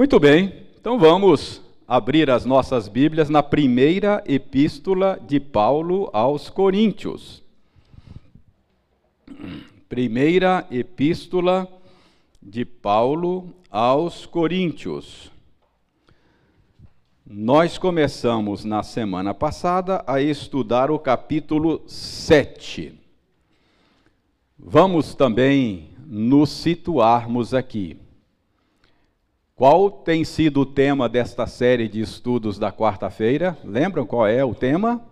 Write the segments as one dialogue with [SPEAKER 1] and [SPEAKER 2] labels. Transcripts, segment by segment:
[SPEAKER 1] Muito bem, então vamos abrir as nossas Bíblias na primeira epístola de Paulo aos Coríntios. Primeira epístola de Paulo aos Coríntios. Nós começamos na semana passada a estudar o capítulo 7. Vamos também nos situarmos aqui. Qual tem sido o tema desta série de estudos da quarta-feira? Lembram qual é o tema?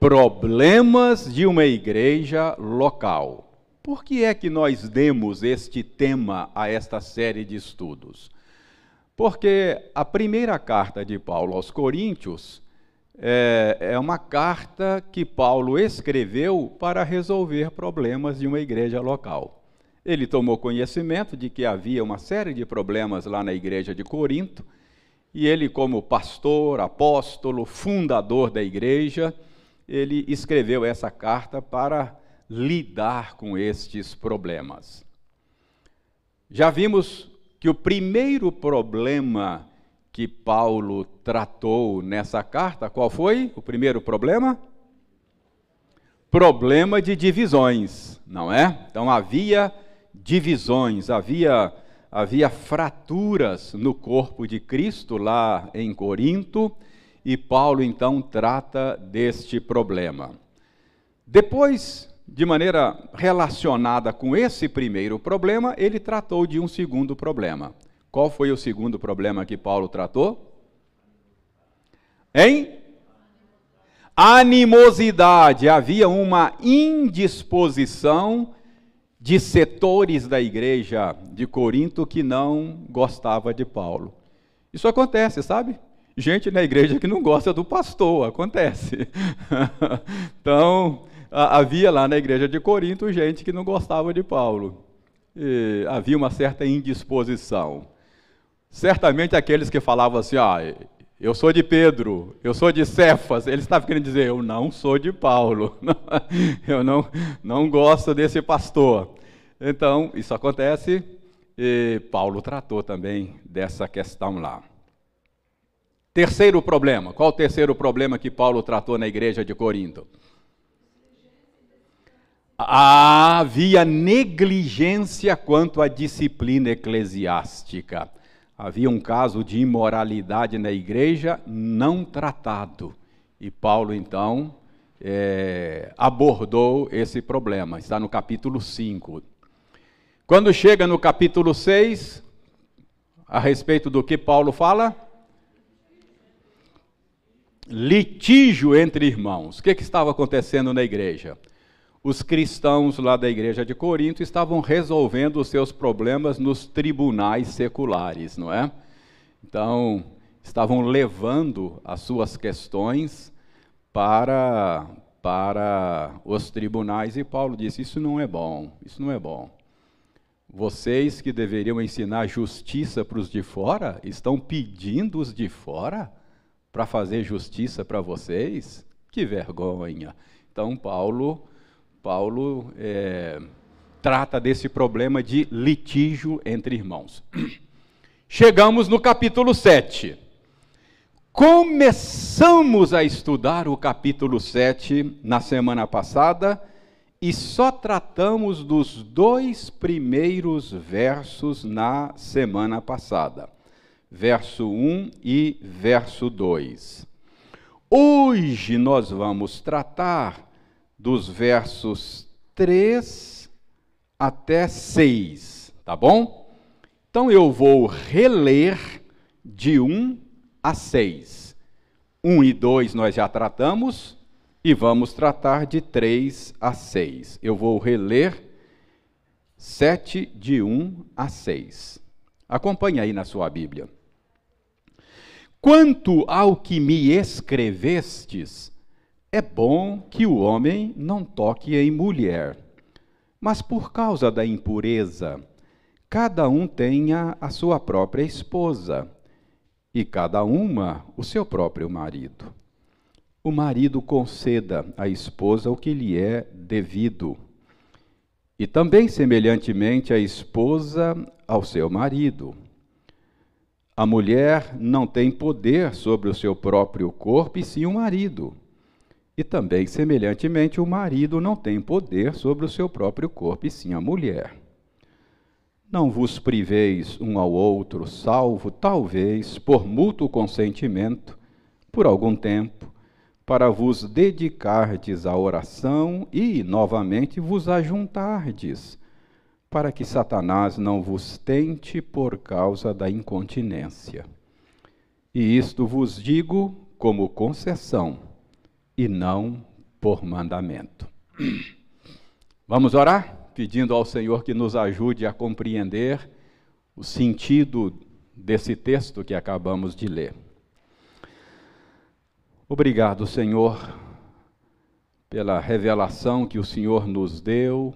[SPEAKER 1] Problemas de uma igreja local. Por que é que nós demos este tema a esta série de estudos? Porque a primeira carta de Paulo aos Coríntios é, é uma carta que Paulo escreveu para resolver problemas de uma igreja local. Ele tomou conhecimento de que havia uma série de problemas lá na igreja de Corinto, e ele, como pastor, apóstolo, fundador da igreja, ele escreveu essa carta para lidar com estes problemas. Já vimos que o primeiro problema que Paulo tratou nessa carta, qual foi o primeiro problema? Problema de divisões, não é? Então havia divisões, havia, havia fraturas no corpo de Cristo lá em Corinto, e Paulo então trata deste problema. Depois, de maneira relacionada com esse primeiro problema, ele tratou de um segundo problema. Qual foi o segundo problema que Paulo tratou? Em animosidade, havia uma indisposição de setores da igreja de Corinto que não gostava de Paulo. Isso acontece, sabe? Gente na igreja que não gosta do pastor, acontece. então, havia lá na igreja de Corinto gente que não gostava de Paulo. E havia uma certa indisposição. Certamente aqueles que falavam assim, ah, eu sou de Pedro, eu sou de Cefas, eles estavam querendo dizer, eu não sou de Paulo, eu não, não gosto desse pastor. Então, isso acontece, e Paulo tratou também dessa questão lá. Terceiro problema, qual o terceiro problema que Paulo tratou na igreja de Corinto? Havia negligência quanto à disciplina eclesiástica havia um caso de imoralidade na igreja não tratado. E Paulo, então, é, abordou esse problema. Está no capítulo 5. Quando chega no capítulo 6, a respeito do que Paulo fala? Litígio entre irmãos. O que, que estava acontecendo na igreja? Os cristãos lá da igreja de Corinto estavam resolvendo os seus problemas nos tribunais seculares, não é? Então, estavam levando as suas questões para para os tribunais e Paulo disse: "Isso não é bom, isso não é bom. Vocês que deveriam ensinar justiça para os de fora, estão pedindo os de fora para fazer justiça para vocês? Que vergonha!" Então Paulo Paulo é, trata desse problema de litígio entre irmãos. Chegamos no capítulo 7. Começamos a estudar o capítulo 7 na semana passada e só tratamos dos dois primeiros versos na semana passada, verso 1 e verso 2. Hoje nós vamos tratar dos versos 3 até 6, tá bom? Então eu vou reler de 1 a 6. 1 e 2 nós já tratamos e vamos tratar de 3 a 6. Eu vou reler 7 de 1 a 6. Acompanhe aí na sua Bíblia. Quanto ao que me escrevestes, é bom que o homem não toque em mulher, mas por causa da impureza, cada um tenha a sua própria esposa e cada uma o seu próprio marido. O marido conceda à esposa o que lhe é devido. E também, semelhantemente, a esposa ao seu marido. A mulher não tem poder sobre o seu próprio corpo, e sim o marido. E também, semelhantemente, o marido não tem poder sobre o seu próprio corpo, e sim a mulher. Não vos priveis um ao outro, salvo, talvez, por mútuo consentimento, por algum tempo, para vos dedicardes à oração e, novamente, vos ajuntardes, para que Satanás não vos tente por causa da incontinência. E isto vos digo como concessão, e não por mandamento. Vamos orar? pedindo ao Senhor que nos ajude a compreender o sentido desse texto que acabamos de ler. Obrigado, Senhor, pela revelação que o Senhor nos deu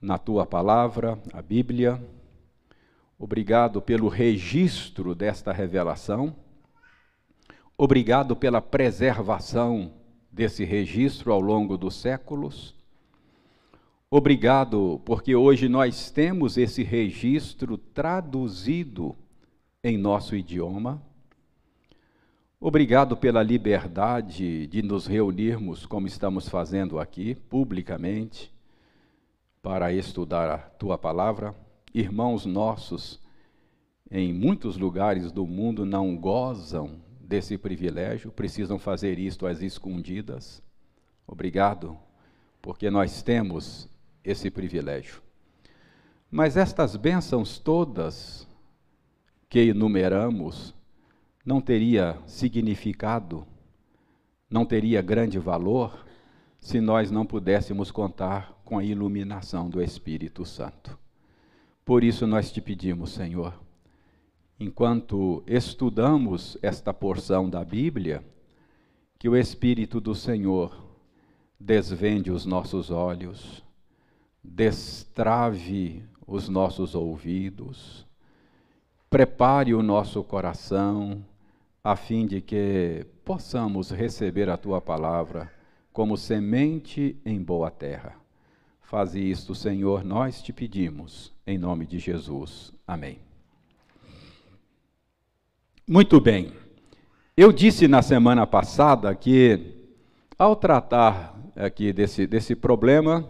[SPEAKER 1] na tua palavra, a Bíblia. Obrigado pelo registro desta revelação. Obrigado pela preservação desse registro ao longo dos séculos. Obrigado, porque hoje nós temos esse registro traduzido em nosso idioma. Obrigado pela liberdade de nos reunirmos, como estamos fazendo aqui, publicamente, para estudar a tua palavra. Irmãos nossos, em muitos lugares do mundo, não gozam desse privilégio, precisam fazer isto às escondidas. Obrigado, porque nós temos esse privilégio. Mas estas bênçãos todas que enumeramos não teria significado, não teria grande valor se nós não pudéssemos contar com a iluminação do Espírito Santo. Por isso nós te pedimos, Senhor, enquanto estudamos esta porção da Bíblia, que o Espírito do Senhor desvende os nossos olhos, destrave os nossos ouvidos, prepare o nosso coração, a fim de que possamos receber a tua palavra como semente em boa terra. Faze isto, Senhor, nós te pedimos, em nome de Jesus. Amém. Muito bem. Eu disse na semana passada que, ao tratar aqui desse, desse problema,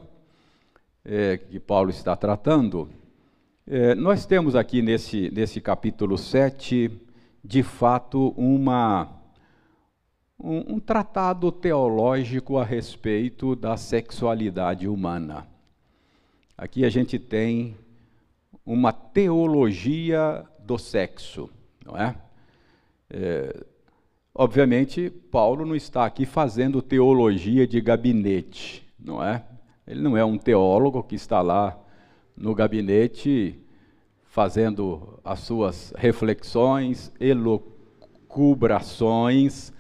[SPEAKER 1] é, que Paulo está tratando, é, nós temos aqui nesse, nesse capítulo 7, de fato, uma, um, um tratado teológico a respeito da sexualidade humana. Aqui a gente tem uma teologia do sexo, não é? É? Obviamente, Paulo não está aqui fazendo teologia de gabinete, não é? Ele não é um teólogo que está lá no gabinete fazendo as suas reflexões, elucubrações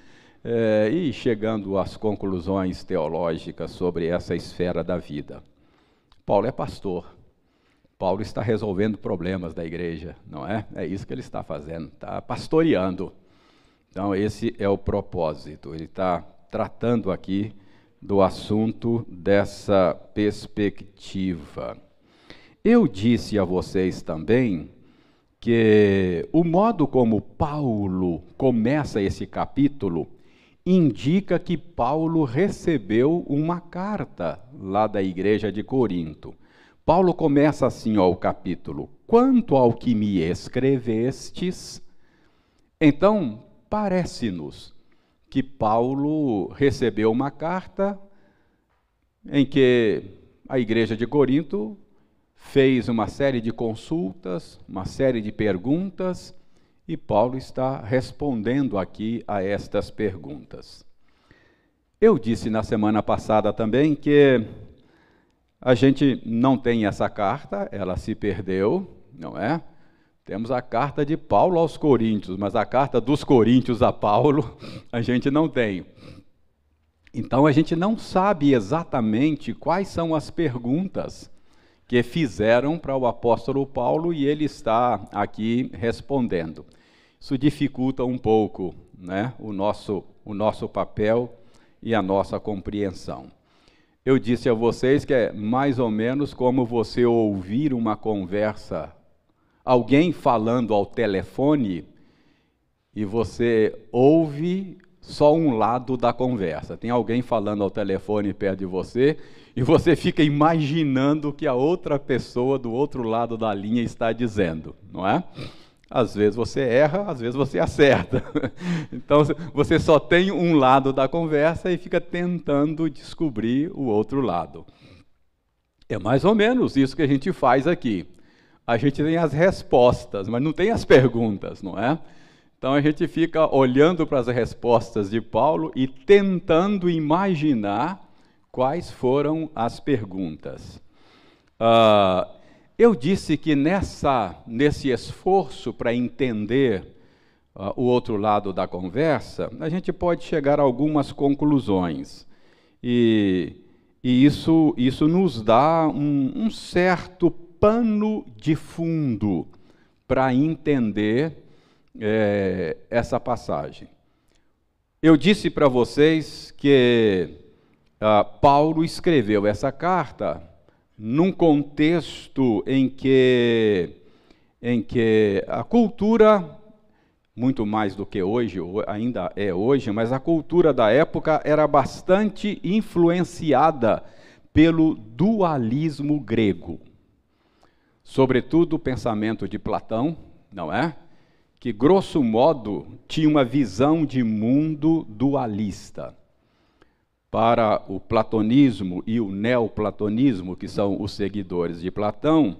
[SPEAKER 1] eh, e chegando às conclusões teológicas sobre essa esfera da vida. Paulo é pastor. Paulo está resolvendo problemas da igreja, não é? É isso que ele está fazendo, está pastoreando. Então, esse é o propósito. Ele está tratando aqui do assunto dessa perspectiva. Eu disse a vocês também que o modo como Paulo começa esse capítulo indica que Paulo recebeu uma carta lá da igreja de Corinto. Paulo começa assim ó, o capítulo: Quanto ao que me escrevestes. Então, parece-nos que Paulo recebeu uma carta em que a igreja de Corinto fez uma série de consultas, uma série de perguntas, e Paulo está respondendo aqui a estas perguntas. Eu disse na semana passada também que a gente não tem essa carta, ela se perdeu, não é? Temos a carta de Paulo aos Coríntios, mas a carta dos Coríntios a Paulo a gente não tem. Então a gente não sabe exatamente quais são as perguntas que fizeram para o apóstolo Paulo e ele está aqui respondendo. Isso dificulta um pouco né, o, nosso, o nosso papel e a nossa compreensão. Eu disse a vocês que é mais ou menos como você ouvir uma conversa, alguém falando ao telefone e você ouve só um lado da conversa. Tem alguém falando ao telefone perto de você e você fica imaginando o que a outra pessoa do outro lado da linha está dizendo, não é? Às vezes você erra, às vezes você acerta. Então você só tem um lado da conversa e fica tentando descobrir o outro lado. É mais ou menos isso que a gente faz aqui. A gente tem as respostas, mas não tem as perguntas, não é? Então a gente fica olhando para as respostas de Paulo e tentando imaginar quais foram as perguntas. Uh, eu disse que nessa, nesse esforço para entender uh, o outro lado da conversa, a gente pode chegar a algumas conclusões. E, e isso, isso nos dá um, um certo pano de fundo para entender é, essa passagem. Eu disse para vocês que uh, Paulo escreveu essa carta num contexto em que, em que a cultura, muito mais do que hoje, ainda é hoje, mas a cultura da época era bastante influenciada pelo dualismo grego. Sobretudo o pensamento de Platão, não é? Que, grosso modo, tinha uma visão de mundo dualista para o platonismo e o neoplatonismo, que são os seguidores de Platão,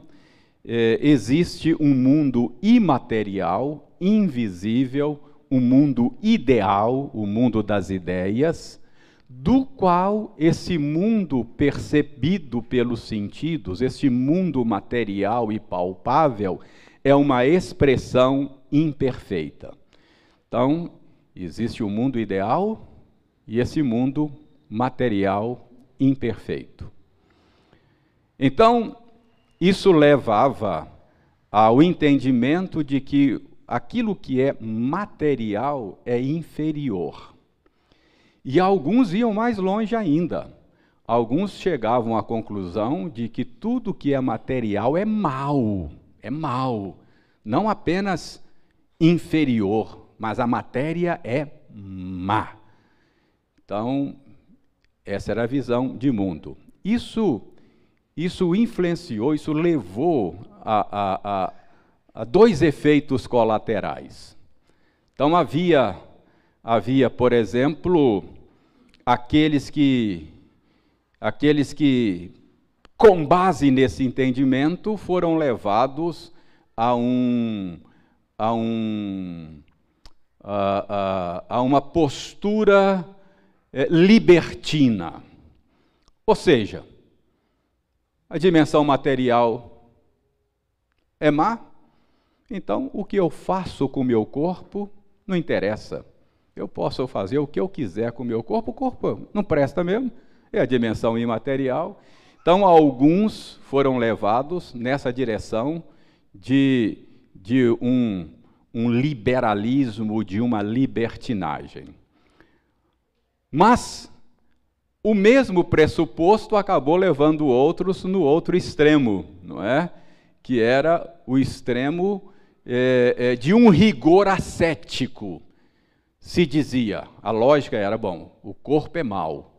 [SPEAKER 1] é, existe um mundo imaterial, invisível, um mundo ideal, o mundo das ideias, do qual esse mundo percebido pelos sentidos, este mundo material e palpável, é uma expressão imperfeita. Então, existe o um mundo ideal e esse mundo material imperfeito. Então, isso levava ao entendimento de que aquilo que é material é inferior. E alguns iam mais longe ainda. Alguns chegavam à conclusão de que tudo que é material é mal, é mal. Não apenas inferior, mas a matéria é má. Então, essa era a visão de mundo. Isso, isso influenciou, isso levou a, a, a, a dois efeitos colaterais. Então havia, havia, por exemplo, aqueles que, aqueles que, com base nesse entendimento, foram levados a um, a um, a, a, a uma postura é, libertina. Ou seja, a dimensão material é má, então o que eu faço com o meu corpo não interessa. Eu posso fazer o que eu quiser com o meu corpo, o corpo não presta mesmo, é a dimensão imaterial. Então, alguns foram levados nessa direção de, de um, um liberalismo, de uma libertinagem. Mas o mesmo pressuposto acabou levando outros no outro extremo, não é? Que era o extremo é, é, de um rigor ascético. Se dizia, a lógica era: bom, o corpo é mau,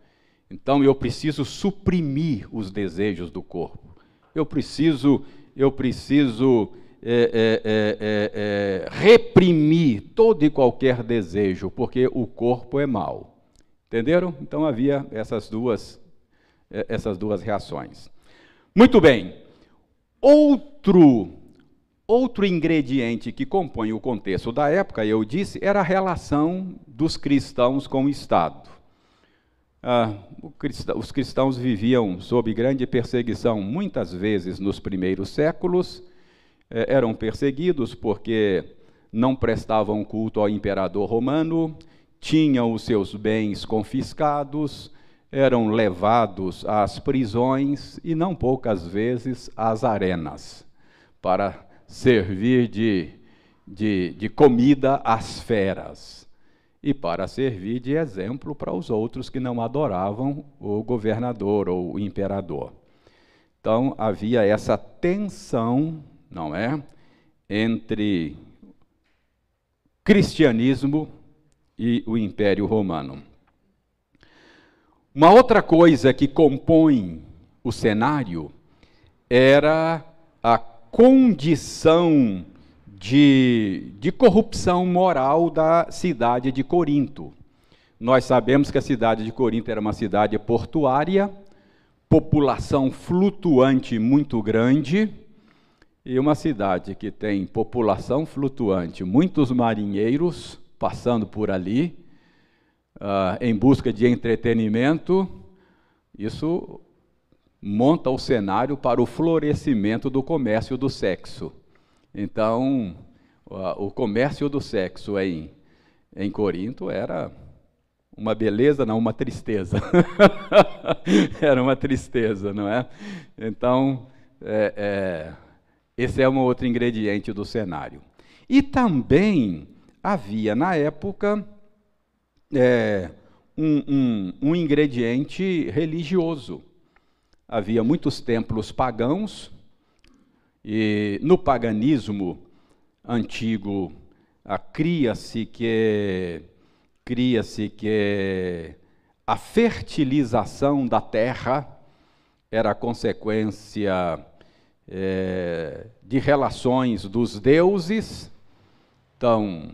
[SPEAKER 1] então eu preciso suprimir os desejos do corpo. Eu preciso, eu preciso é, é, é, é reprimir todo e qualquer desejo, porque o corpo é mau. Entenderam? Então havia essas duas, é, essas duas reações. Muito bem. Outro, outro ingrediente que compõe o contexto da época, eu disse, era a relação dos cristãos com o Estado. Ah, os cristãos viviam sob grande perseguição, muitas vezes nos primeiros séculos, eh, eram perseguidos porque não prestavam culto ao imperador romano, tinham os seus bens confiscados, eram levados às prisões e não poucas vezes às arenas, para servir de, de, de comida às feras. e para servir de exemplo para os outros que não adoravam o governador ou o imperador. Então havia essa tensão, não é, entre cristianismo e o Império Romano. Uma outra coisa que compõe o cenário era a condição de, de corrupção moral da cidade de Corinto. Nós sabemos que a cidade de Corinto era uma cidade portuária, população flutuante muito grande, e uma cidade que tem população flutuante, muitos marinheiros passando por ali, uh, em busca de entretenimento, isso monta o cenário para o florescimento do comércio do sexo. Então, o comércio do sexo em, em Corinto era uma beleza, não uma tristeza. era uma tristeza, não é? Então, é, é, esse é um outro ingrediente do cenário. E também havia, na época, é, um, um, um ingrediente religioso. Havia muitos templos pagãos, e no paganismo antigo, cria-se que cria-se que a fertilização da terra era consequência é, de relações dos deuses. Então,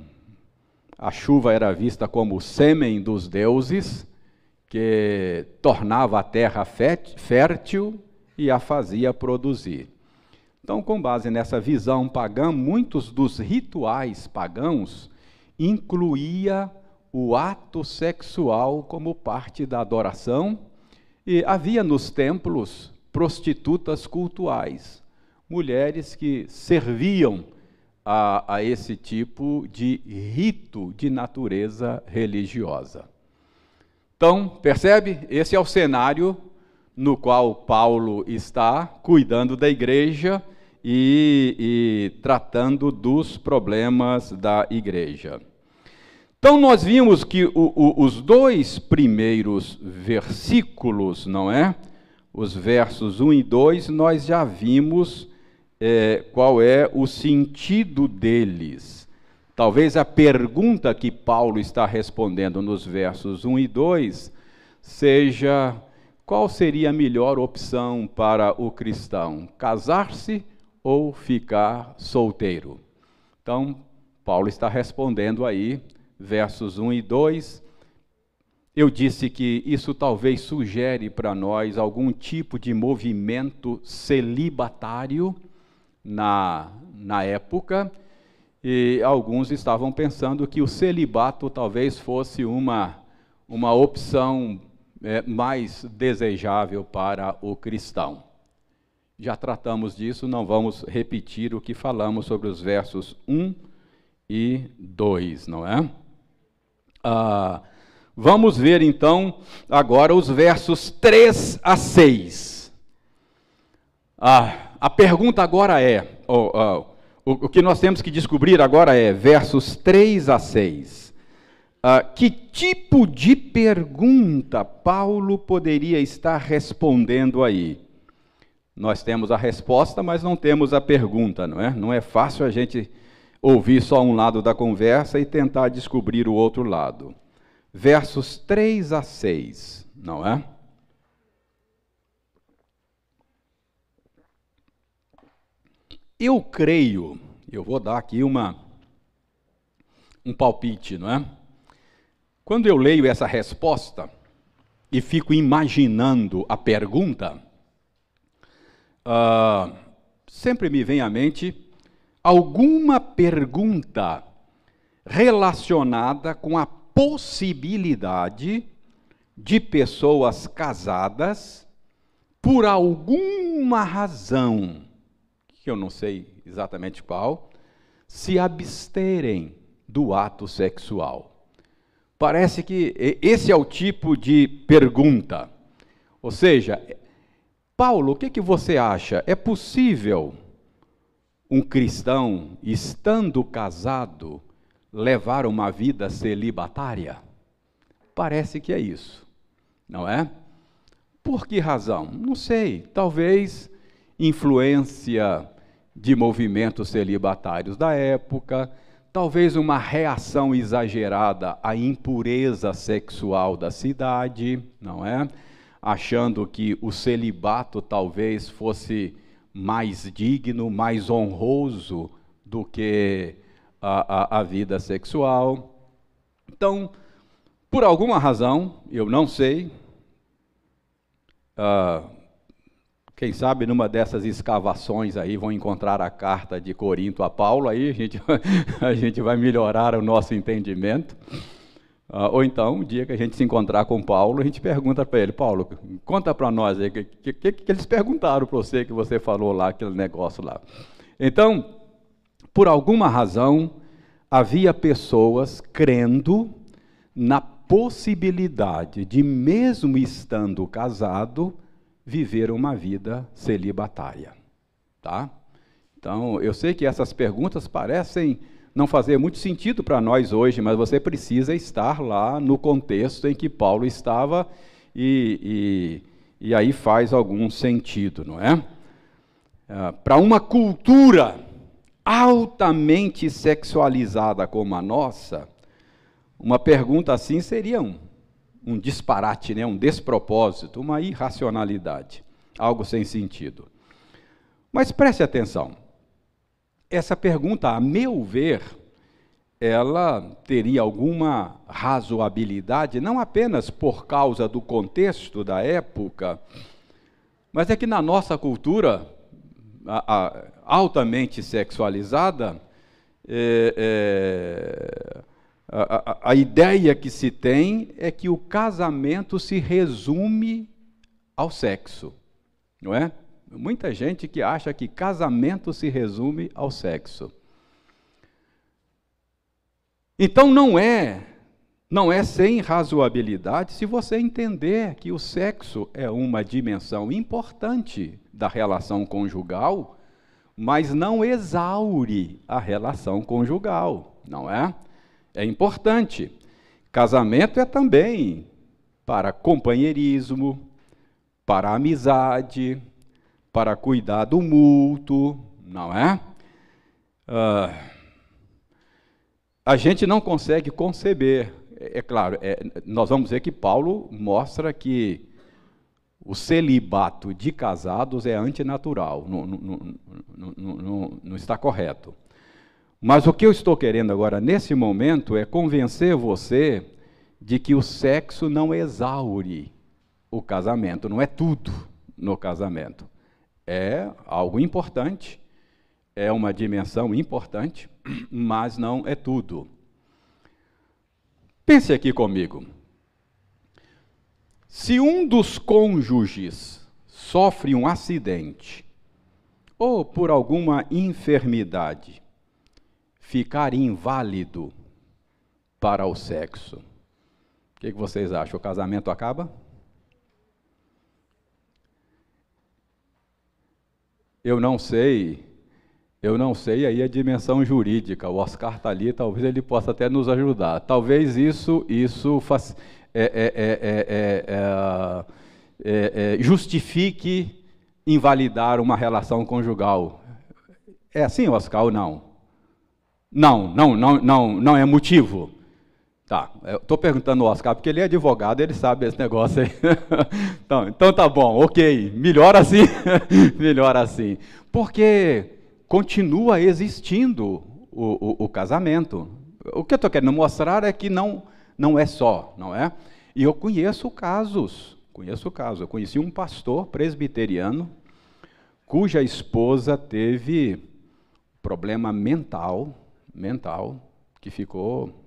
[SPEAKER 1] a chuva era vista como o sêmen dos deuses, que tornava a terra fértil e a fazia produzir. Então, com base nessa visão pagã, muitos dos rituais pagãos incluía o ato sexual como parte da adoração, e havia nos templos prostitutas cultuais, mulheres que serviam a, a esse tipo de rito de natureza religiosa. Então, percebe? Esse é o cenário no qual Paulo está cuidando da igreja e, e tratando dos problemas da igreja. Então, nós vimos que o, o, os dois primeiros versículos, não é? Os versos 1 e 2, nós já vimos é, qual é o sentido deles. Talvez a pergunta que Paulo está respondendo nos versos 1 e 2 seja: qual seria a melhor opção para o cristão? Casar-se ou ficar solteiro? Então, Paulo está respondendo aí, versos 1 e 2. Eu disse que isso talvez sugere para nós algum tipo de movimento celibatário na, na época, e alguns estavam pensando que o celibato talvez fosse uma, uma opção é, mais desejável para o cristão. Já tratamos disso, não vamos repetir o que falamos sobre os versos 1 e 2, não é? Ah, vamos ver então agora os versos 3 a 6. Ah, a pergunta agora é: oh, oh, o, o, que nós temos que descobrir agora é, versos 3 a 6. Ah, que tipo de pergunta Paulo poderia estar respondendo aí? Nós temos a resposta, mas não temos a pergunta, não é? Não é fácil a gente ouvir só um lado da conversa e tentar descobrir o outro lado. Versos 3 a 6, não é? Eu creio, eu vou dar aqui uma um palpite, não é? Quando eu leio essa resposta e fico imaginando a pergunta, uh, sempre me vem à mente alguma pergunta relacionada com a possibilidade de pessoas casadas, por alguma razão, que eu não sei exatamente qual, se absterem do ato sexual. Parece que esse é o tipo de pergunta. Ou seja, Paulo, o que, que você acha? É possível um cristão, estando casado, levar uma vida celibatária? Parece que é isso, não é? Por que razão? Não sei. Talvez influência de movimentos celibatários da época, talvez uma reação exagerada à impureza sexual da cidade, não é? Achando que o celibato talvez fosse mais digno, mais honroso do que a, a, a vida sexual. Então, por alguma razão, eu não sei, uh, quem sabe numa dessas escavações aí vão encontrar a carta de Corinto a Paulo, aí a gente, a gente vai melhorar o nosso entendimento. Uh, ou então, um dia que a gente se encontrar com Paulo, a gente pergunta para ele, Paulo, conta para nós o que, que, que, eles perguntaram para você que você falou lá, aquele negócio lá. Então, por alguma razão, havia pessoas crendo na possibilidade de, mesmo estando casado, viver uma vida celibatária. Tá? Então, eu sei que essas perguntas parecem não fazer muito sentido para nós hoje, mas você precisa estar lá no contexto em que Paulo estava e, e, e aí faz algum sentido, não é? Ah, para uma cultura altamente sexualizada como a nossa, uma pergunta assim seria um, um disparate, né? um despropósito, uma irracionalidade, algo sem sentido. Mas preste atenção, essa pergunta, a meu ver, ela teria alguma razoabilidade, não apenas por causa do contexto da época, mas é que na nossa cultura a, a, altamente sexualizada, é, é, a, a, ideia que se tem é que o casamento se resume ao sexo, não é? Muita gente que acha que casamento se resume ao sexo. Então não é, não é sem razoabilidade se você entender que o sexo é uma dimensão importante da relação conjugal, mas não exaure a relação conjugal, não é? É importante. Casamento é também para companheirismo, para amizade, para cuidar do mútuo, não é? Uh, a gente não consegue conceber. É, é claro, é, nós vamos ver que Paulo mostra que o celibato de casados é antinatural, não, não, não, não está correto. Mas o que eu estou querendo agora, nesse momento, é convencer você de que o sexo não exaure o casamento, não é tudo no casamento. É algo importante, é uma dimensão importante, mas não é tudo. Pense aqui comigo. Se um dos cônjuges sofre um acidente ou por alguma enfermidade, ficar inválido para o sexo. O que, vocês acham? O casamento acaba? Eu não sei, eu não sei aí a dimensão jurídica. O Oscar está ali, talvez ele possa até nos ajudar. Talvez isso, isso faz, é, é, é, justifique invalidar uma relação conjugal. É assim, Oscar, ou não? Não, não, não, não, não é motivo. Tá, estou perguntando ao Oscar, porque ele é advogado, ele sabe esse negócio aí. então, então tá bom, ok, melhor assim, melhor assim. Porque continua existindo o, o, o casamento. O que eu estou querendo mostrar é que não, não é só, não é? E eu conheço casos, conheço casos. Eu conheci um pastor presbiteriano cuja esposa teve problema mental, mental que ficou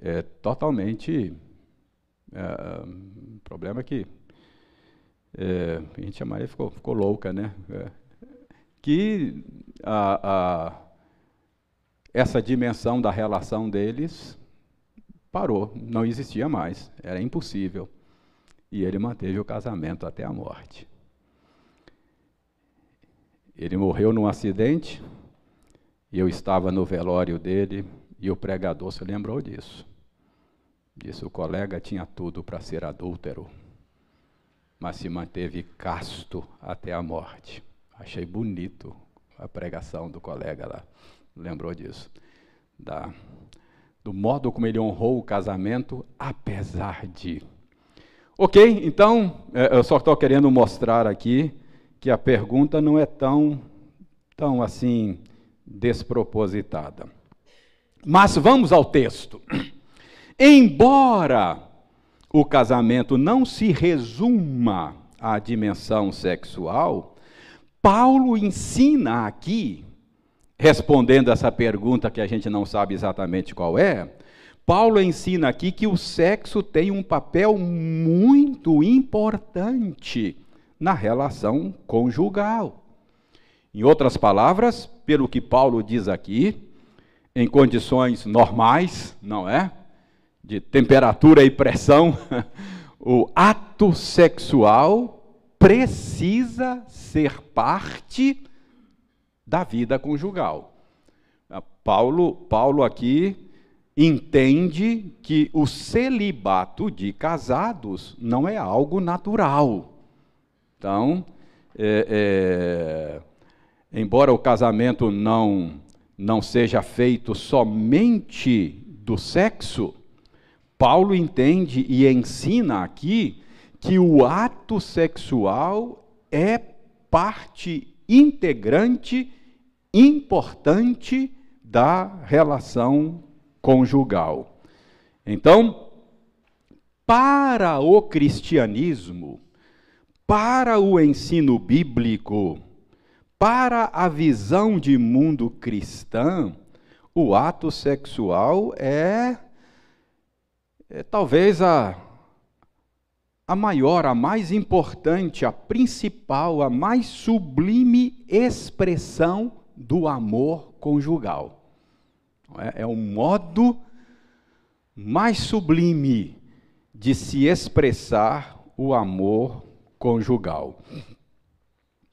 [SPEAKER 1] é, totalmente. É, problema que é, a gente chamaria ficou, ficou louca, né? É, que a, a, essa dimensão da relação deles parou, não existia mais, era impossível. E ele manteve o casamento até a morte. Ele morreu num acidente, e eu estava no velório dele E o pregador se lembrou disso. Disse: o colega tinha tudo para ser adúltero, mas se manteve casto até a morte. Achei bonito a pregação do colega lá. Lembrou disso? Da, do modo como ele honrou o casamento, apesar de. Ok, então, é, eu só estou querendo mostrar aqui que a pergunta não é tão, tão assim despropositada. Mas vamos ao texto. Embora o casamento não se resuma à dimensão sexual, Paulo ensina aqui, respondendo essa pergunta que a gente não sabe exatamente qual é, Paulo ensina aqui que o sexo tem um papel muito importante na relação conjugal. Em outras palavras, pelo que Paulo diz aqui, em condições normais, não é? De temperatura e pressão, o ato sexual precisa ser parte da vida conjugal. Paulo, Paulo aqui entende que o celibato de casados não é algo natural. Então, é, é, embora o casamento não, não seja feito somente do sexo, Paulo entende e ensina aqui que o ato sexual é parte integrante, importante da relação conjugal. Então, para o cristianismo, para o ensino bíblico, para a visão de mundo cristã, o ato sexual é, é talvez a a maior, a mais importante, a principal, a mais sublime expressão do amor conjugal. É, é o modo mais sublime de se expressar o amor conjugal.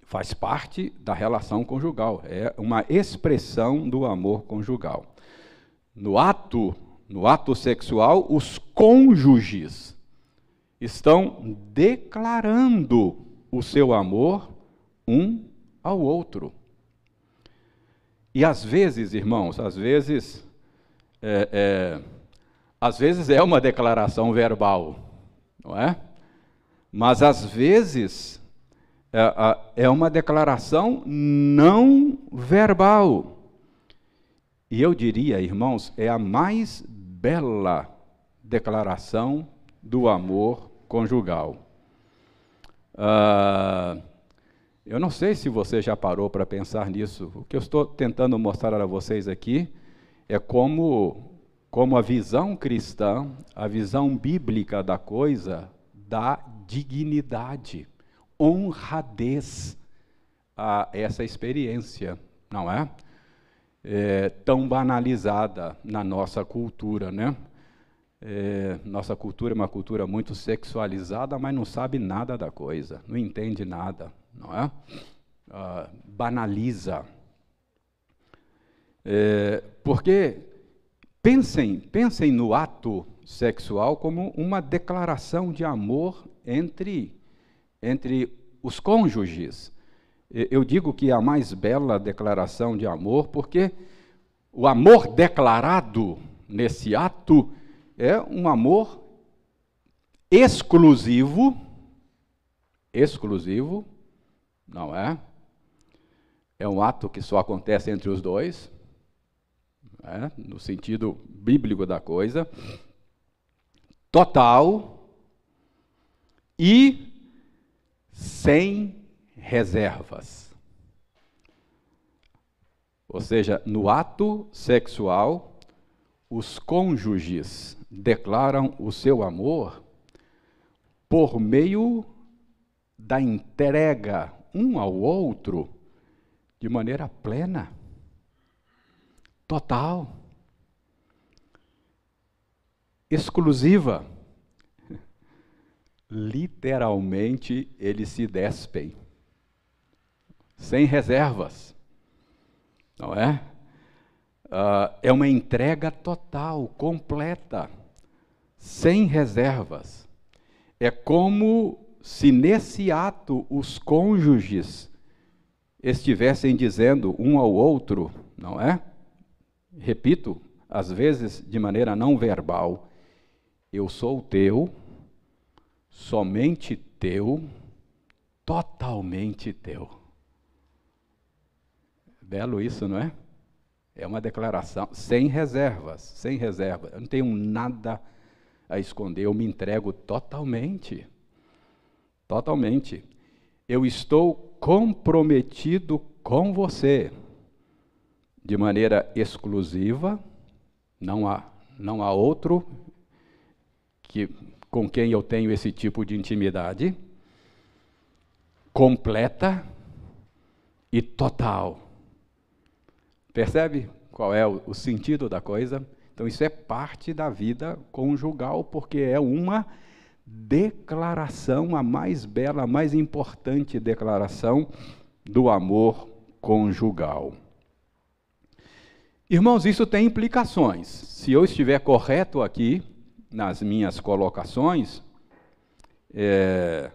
[SPEAKER 1] Faz parte da relação conjugal, é uma expressão do amor conjugal. No ato, no ato sexual, os cônjuges estão declarando o seu amor um ao outro. E às vezes, irmãos, às vezes, é, é, às vezes é uma declaração verbal, não é? Mas às vezes é, é uma declaração não verbal. E eu diria, irmãos, é a mais bela declaração do amor conjugal. Uh, eu não sei se você já parou para pensar nisso. O que eu estou tentando mostrar a vocês aqui é como, como a visão cristã, a visão bíblica da coisa, dá dignidade, honradez a essa experiência, não é? é tão banalizada na nossa cultura, né? É, nossa cultura é uma cultura muito sexualizada, mas não sabe nada da coisa, não entende nada, não é? Ah, banaliza. É, porque pensem, pensem no ato sexual como uma declaração de amor entre, entre os cônjuges. Eu digo que é a mais bela declaração de amor, porque o amor declarado nesse ato é um amor exclusivo, exclusivo, não é? É um ato que só acontece entre os dois, é? no sentido bíblico da coisa, total e sem reservas. Ou seja, no ato sexual, os cônjuges declaram o seu amor por meio da entrega um ao outro de maneira plena, total, exclusiva. Literalmente, eles se despem, sem reservas, não é? uh, é uma entrega total, completa, sem reservas. É como se nesse ato os cônjuges estivessem dizendo um ao outro, não é? Repito, às vezes de maneira não verbal, eu sou teu, somente teu, totalmente teu. Belo isso, não é? É uma declaração sem reservas, sem reserva. Eu não tenho nada a esconder, eu me entrego totalmente. Totalmente. Eu estou comprometido com você de maneira exclusiva, não há não há outro que com quem eu tenho esse tipo de intimidade completa e total. Percebe qual é o, sentido da coisa? Então, isso é parte da vida conjugal, porque é uma declaração, a mais bela, a mais importante declaração do amor conjugal. Irmãos, isso tem implicações. Se eu estiver correto aqui nas minhas colocações, é,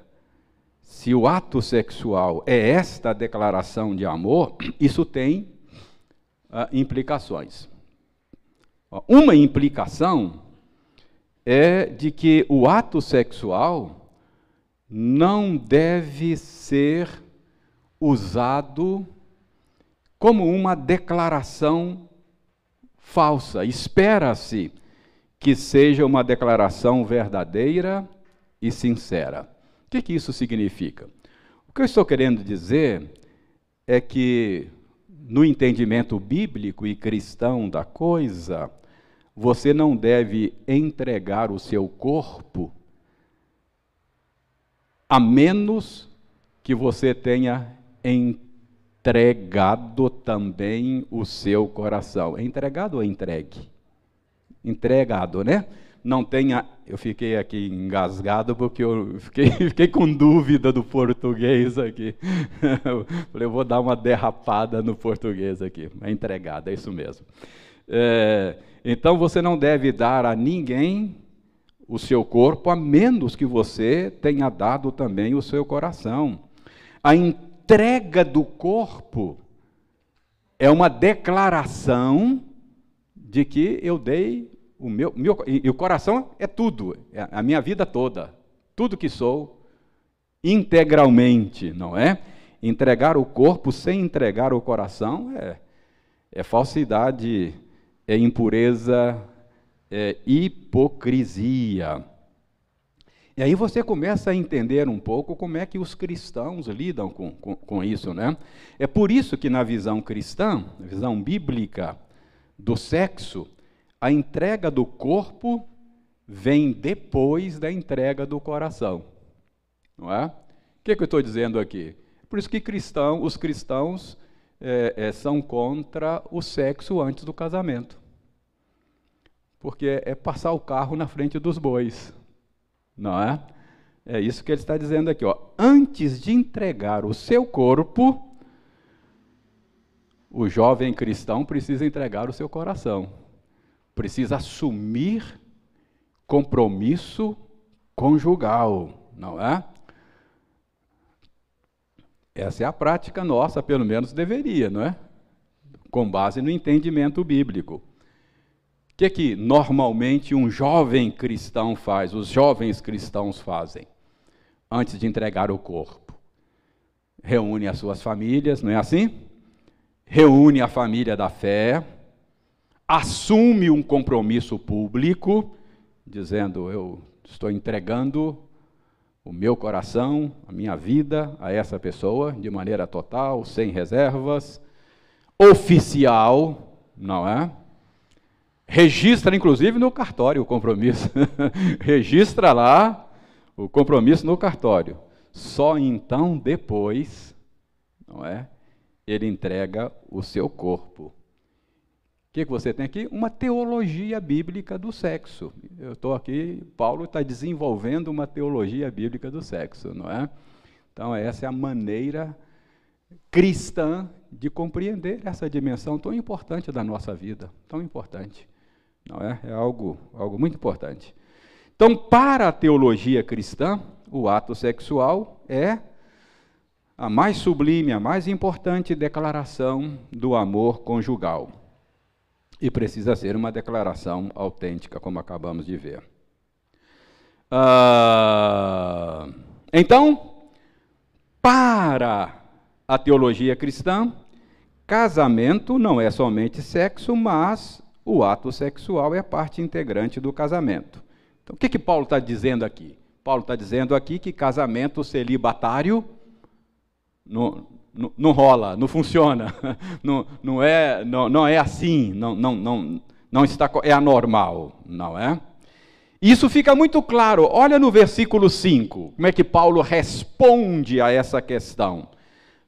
[SPEAKER 1] se o ato sexual é esta declaração de amor, isso tem uh, implicações. Uma implicação é de que o ato sexual não deve ser usado como uma declaração falsa. Espera-se que seja uma declaração verdadeira e sincera. O que, que isso significa? O que eu estou querendo dizer é que, no entendimento bíblico e cristão da coisa, você não deve entregar o seu corpo a menos que você tenha entregado também o seu coração. É entregado ou é entregue? Entregado, né? Não tenha. Eu fiquei aqui engasgado porque eu fiquei, fiquei com dúvida do português aqui. Falei, eu vou dar uma derrapada no português aqui. É entregado, é isso mesmo. É, então você não deve dar a ninguém o seu corpo, a menos que você tenha dado também o seu coração. A entrega do corpo é uma declaração de que eu dei o meu, meu e, o coração é tudo, é a minha vida toda, tudo que sou, integralmente, não é? Entregar o corpo sem entregar o coração é, é falsidade é impureza, é hipocrisia. E aí você começa a entender um pouco como é que os cristãos lidam com, com, com isso, né? É por isso que na visão cristã, visão bíblica do sexo, a entrega do corpo vem depois da entrega do coração. Não é? O que, que eu estou dizendo aqui? Por isso que cristão, os cristãos é, é, são contra o sexo antes do casamento. Porque é passar o carro na frente dos bois, não é? É isso que ele está dizendo aqui. Ó. Antes de entregar o seu corpo, o jovem cristão precisa entregar o seu coração. Precisa assumir compromisso conjugal, não é? Essa é a prática nossa, pelo menos deveria, não é? Com base no entendimento bíblico. O que, que normalmente um jovem cristão faz, os jovens cristãos fazem, antes de entregar o corpo? Reúne as suas famílias, não é assim? Reúne a família da fé, assume um compromisso público, dizendo: Eu estou entregando o meu coração, a minha vida a essa pessoa de maneira total, sem reservas, oficial, não é? Registra, inclusive, no cartório o compromisso. Registra lá o compromisso no cartório. Só então, depois, não é? Ele entrega o seu corpo o que, que você tem aqui? Uma teologia bíblica do sexo. Eu estou aqui, Paulo está desenvolvendo uma teologia bíblica do sexo, não é? Então, essa é a maneira cristã de compreender essa dimensão tão importante da nossa vida, tão importante. Não é? É algo, algo muito importante. Então, para a teologia cristã, o ato sexual é a mais sublime, a mais importante declaração do amor conjugal. E precisa ser uma declaração autêntica, como acabamos de ver. Ah, então, para a teologia cristã, casamento não é somente sexo, mas o ato sexual é parte integrante do casamento. Então, o que, que Paulo está dizendo aqui? Paulo está dizendo aqui que casamento celibatário não, não, não rola, não funciona, não, não, é, não, não é assim, não, não, não, não está, é anormal, não é? Isso fica muito claro. Olha no versículo 5, como é que Paulo responde a essa questão.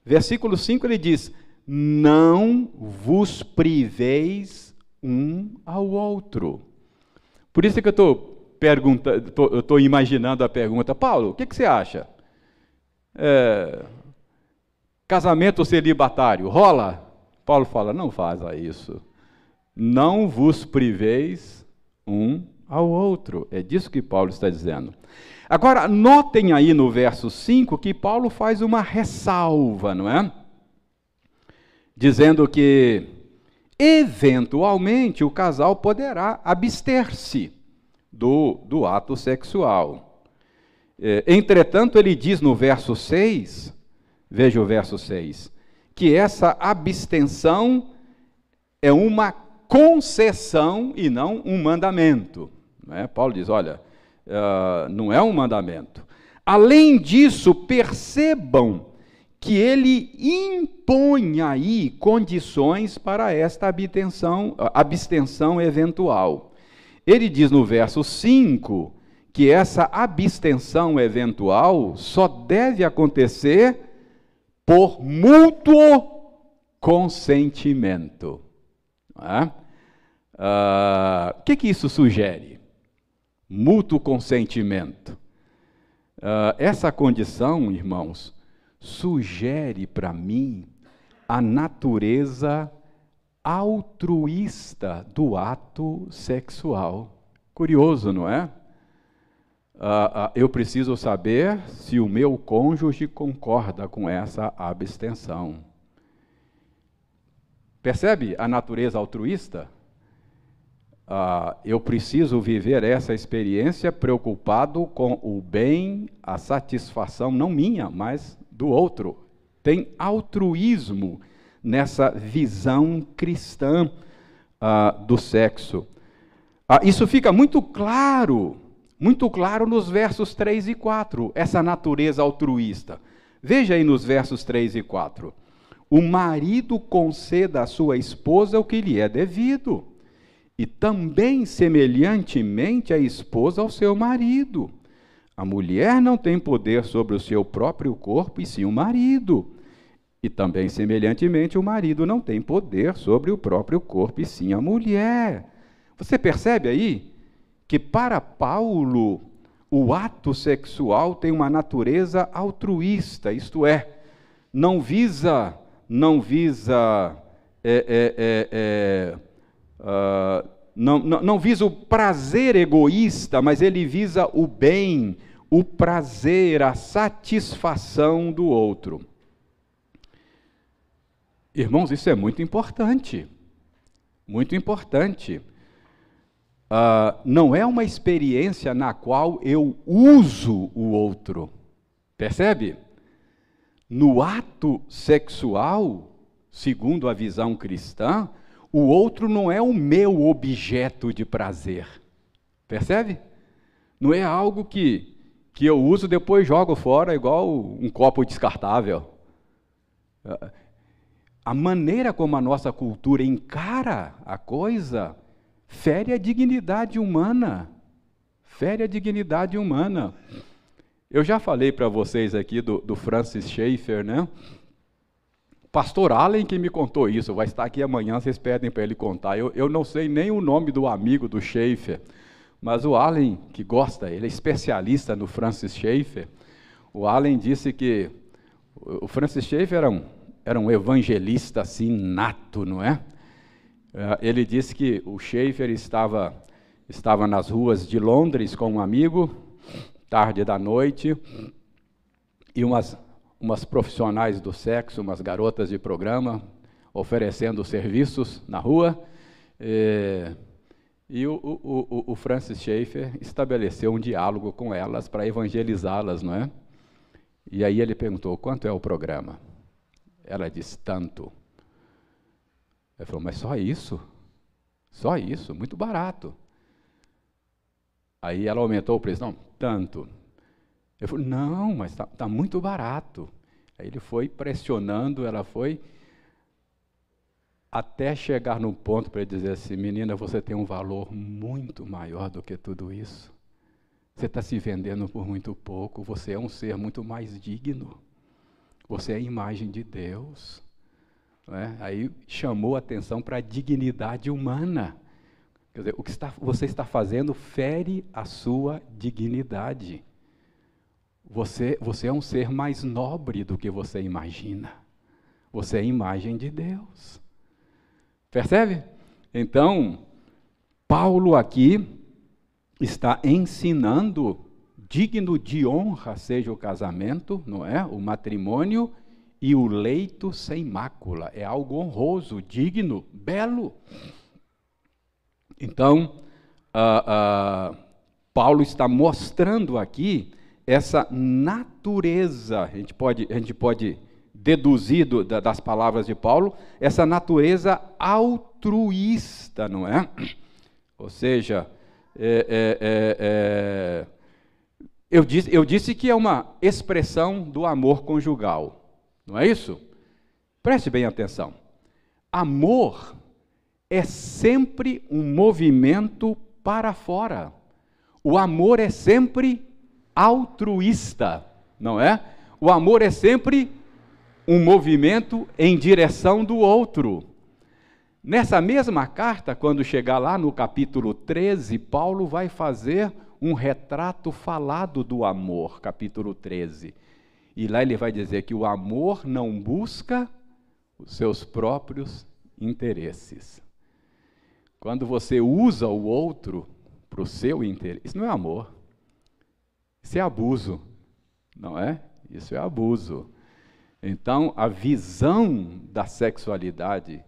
[SPEAKER 1] Versículo 5 ele diz: Não vos priveis um ao outro. Por isso que eu estou perguntando, estou imaginando a pergunta, Paulo, o que, que você acha? É, Casamento celibatário, rola? Paulo fala: não faça isso. Não vos priveis um ao outro. É disso que Paulo está dizendo. Agora, notem aí no verso 5 que Paulo faz uma ressalva, não é? Dizendo que, eventualmente, o casal poderá abster-se do, do ato sexual. É, entretanto, ele diz no verso 6 Veja o verso 6. Que essa abstenção é uma concessão e não um mandamento. Né? Paulo diz: olha, uh, não é um mandamento. Além disso, percebam que ele impõe aí condições para esta abstenção, abstenção eventual. Ele diz no verso 5 que essa abstenção eventual só deve acontecer por mútuo consentimento. É? Uh, o que, que isso sugere? Mútuo consentimento. Uh, essa condição, irmãos, sugere para mim a natureza altruísta do ato sexual. Curioso, não é? Uh, uh, eu preciso saber se o meu cônjuge concorda com essa abstenção. Percebe a natureza altruísta? Uh, eu preciso viver essa experiência preocupado com o bem, a satisfação, não minha, mas do outro. Tem altruísmo nessa visão cristã do sexo. isso fica muito claro muito claro nos versos 3 e 4, essa natureza altruísta. Veja aí nos versos 3 e 4. O marido conceda à sua esposa o que lhe é devido, e também semelhantemente a esposa ao seu marido. A mulher não tem poder sobre o seu próprio corpo, e sim o marido. E também, semelhantemente, o marido não tem poder sobre o próprio corpo, e sim a mulher. Você percebe aí que para Paulo o ato sexual tem uma natureza altruísta, isto é, não visa, não visa, é, é, é, uh, não, não, não visa o prazer egoísta, mas ele visa o bem, o prazer, a satisfação do outro. Irmãos, isso é muito importante, muito importante uh, não é uma experiência na qual eu uso o outro. Percebe? No ato sexual, segundo a visão cristã, o outro não é o meu objeto de prazer. Percebe? Não é algo que, que eu uso depois jogo fora igual um copo descartável. A maneira como a nossa cultura encara a coisa fere a dignidade humana. Fere a dignidade humana. Eu já falei para vocês aqui do, do, Francis Schaeffer, né? Pastor Allen que me contou isso, vai estar aqui amanhã, vocês pedem para ele contar. Eu, eu não sei nem o nome do amigo do Schaeffer, mas o Allen, que gosta, ele é especialista no Francis Schaeffer, o Allen disse que o Francis Schaeffer era um, era um evangelista assim nato, não é? Eh, ele disse que o Schaefer estava, estava nas ruas de Londres com um amigo, tarde da noite, e umas, umas profissionais do sexo, umas garotas de programa, oferecendo serviços na rua. E, eh, e o, o, o, o Francis Schaeffer estabeleceu um diálogo com elas para evangelizá-las, não é? E aí ele perguntou: quanto é o programa? Ela disse: tanto. Ele falou: mas só isso? Só isso? Muito barato. Aí ela aumentou o preço: não, tanto. Ele falou: não, mas está tá muito barato. Aí ele foi pressionando, ela foi até chegar no ponto para ele dizer assim: menina, você tem um valor muito maior do que tudo isso. Você está se vendendo por muito pouco, você é um ser muito mais digno. Você é a imagem de Deus. É? Aí chamou a atenção para a dignidade humana. Quer dizer, o que está, você está fazendo fere a sua dignidade. Você, você é um ser mais nobre do que você imagina. Você é imagem de Deus. Percebe? Então, Paulo aqui está ensinando digno de honra seja o casamento, não é? O matrimônio e o leito sem mácula. É algo honroso, digno, belo. Então, uh, uh, Paulo está mostrando aqui essa natureza, a gente pode, a gente pode deduzido das palavras de Paulo, essa natureza altruísta, não é? Ou seja, é, é, é, é, eu, disse, eu disse que é uma expressão do amor conjugal, não é isso? Preste bem atenção. Amor é sempre um movimento para fora. O amor é sempre altruísta, não é? O amor é sempre um movimento em direção do outro. Nessa mesma carta, quando chegar lá no capítulo 13, Paulo vai fazer um retrato falado do amor, capítulo 13. E lá ele vai dizer que o amor não busca os seus próprios interesses. Quando você usa o outro para o seu interesse, isso não é amor. Isso é abuso, não é? Isso é abuso. Então, a visão da sexualidade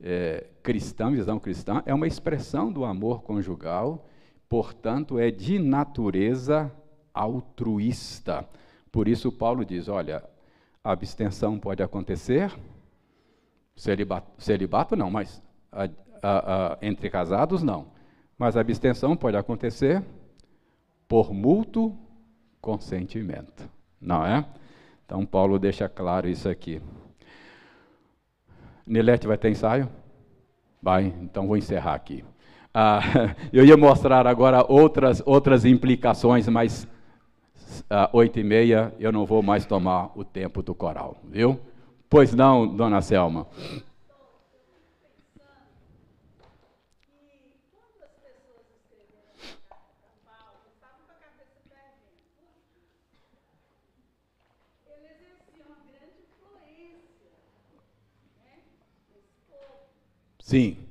[SPEAKER 1] é, cristã, visão cristã, é uma expressão do amor conjugal, portanto, é de natureza altruísta. Por isso, Paulo diz: olha, a abstenção pode acontecer, celibato, celibato não, mas a, a, a, entre casados não. Mas a abstenção pode acontecer por mútuo consentimento, não é? Então, Paulo deixa claro isso aqui. Nilete vai ter ensaio? Vai, então vou encerrar aqui. Ah, eu ia mostrar agora outras, outras implicações, mas oito e meia eu não vou mais tomar o tempo do coral, viu? Pois não, dona Selma. Sim.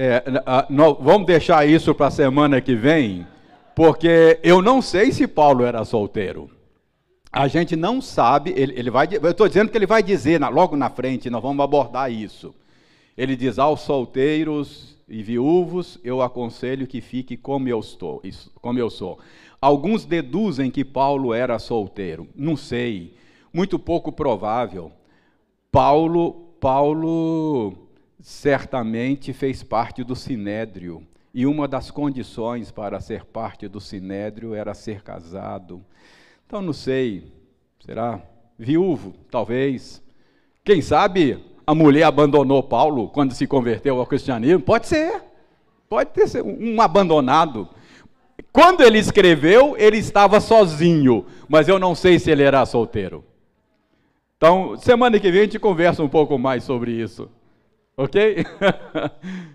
[SPEAKER 1] É, vamos deixar isso para a semana que vem, porque eu não sei se Paulo era solteiro. A gente não sabe, ele, ele vai, eu estou dizendo que ele vai dizer na, logo na frente, nós vamos abordar isso. Ele diz aos solteiros e viúvos, eu aconselho que fique como eu estou, como eu sou. Alguns deduzem que Paulo era solteiro. Não sei. Muito pouco provável. Paulo, Paulo certamente fez parte do sinédrio. E uma das condições para ser parte do sinédrio era ser casado. Então não sei, será viúvo, talvez. Quem sabe a mulher abandonou Paulo quando se converteu ao cristianismo? Pode ser. Pode ter sido um abandonado. Quando ele escreveu, ele estava sozinho, mas eu não sei se ele era solteiro. Então, semana que vem a gente conversa um pouco mais sobre isso. Ok?